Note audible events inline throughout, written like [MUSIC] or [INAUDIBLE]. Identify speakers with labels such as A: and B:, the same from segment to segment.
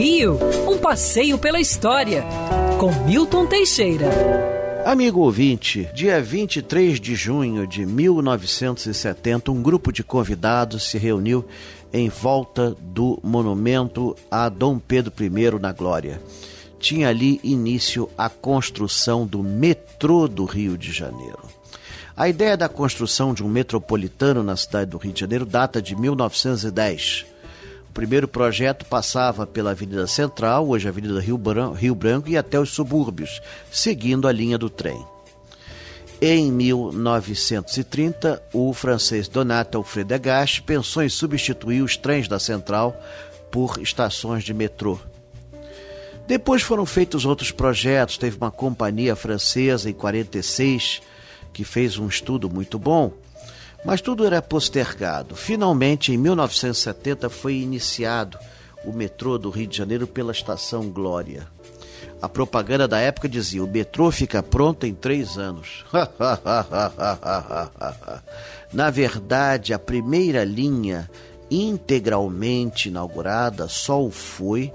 A: Rio, um passeio pela história, com Milton Teixeira.
B: Amigo ouvinte, dia 23 de junho de 1970, um grupo de convidados se reuniu em volta do monumento a Dom Pedro I na Glória. Tinha ali início a construção do metrô do Rio de Janeiro. A ideia da construção de um metropolitano na cidade do Rio de Janeiro data de 1910. O primeiro projeto passava pela Avenida Central, hoje Avenida Rio Branco, Rio Branco, e até os subúrbios, seguindo a linha do trem. Em 1930, o francês Donato Alfredo Agache pensou em substituir os trens da Central por estações de metrô. Depois foram feitos outros projetos, teve uma companhia francesa em 46 que fez um estudo muito bom, mas tudo era postergado. Finalmente, em 1970, foi iniciado o metrô do Rio de Janeiro pela estação Glória. A propaganda da época dizia: o metrô fica pronto em três anos. [LAUGHS] Na verdade, a primeira linha integralmente inaugurada só o foi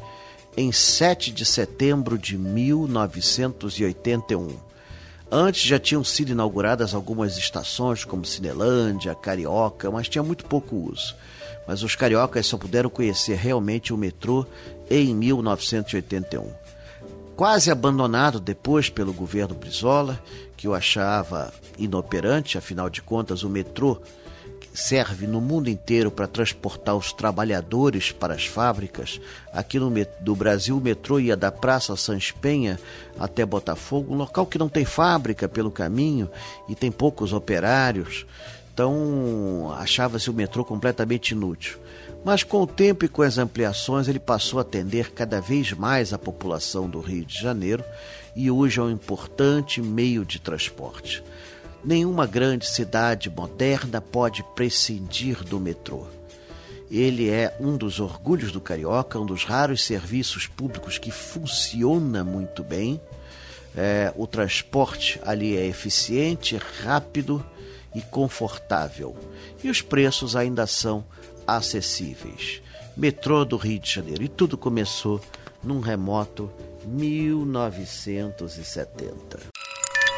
B: em 7 de setembro de 1981. Antes já tinham sido inauguradas algumas estações, como Cinelândia, Carioca, mas tinha muito pouco uso. Mas os cariocas só puderam conhecer realmente o metrô em 1981. Quase abandonado depois pelo governo Brizola, que o achava inoperante, afinal de contas, o metrô serve no mundo inteiro para transportar os trabalhadores para as fábricas. Aqui no do Brasil, o metrô ia da Praça Sans Penha até Botafogo, um local que não tem fábrica pelo caminho e tem poucos operários. Então, achava-se o metrô completamente inútil. Mas com o tempo e com as ampliações, ele passou a atender cada vez mais a população do Rio de Janeiro e hoje é um importante meio de transporte. Nenhuma grande cidade moderna pode prescindir do metrô. Ele é um dos orgulhos do carioca, um dos raros serviços públicos que funciona muito bem. É, o transporte ali é eficiente, rápido e confortável. E os preços ainda são acessíveis. Metrô do Rio de Janeiro. E tudo começou num remoto 1970.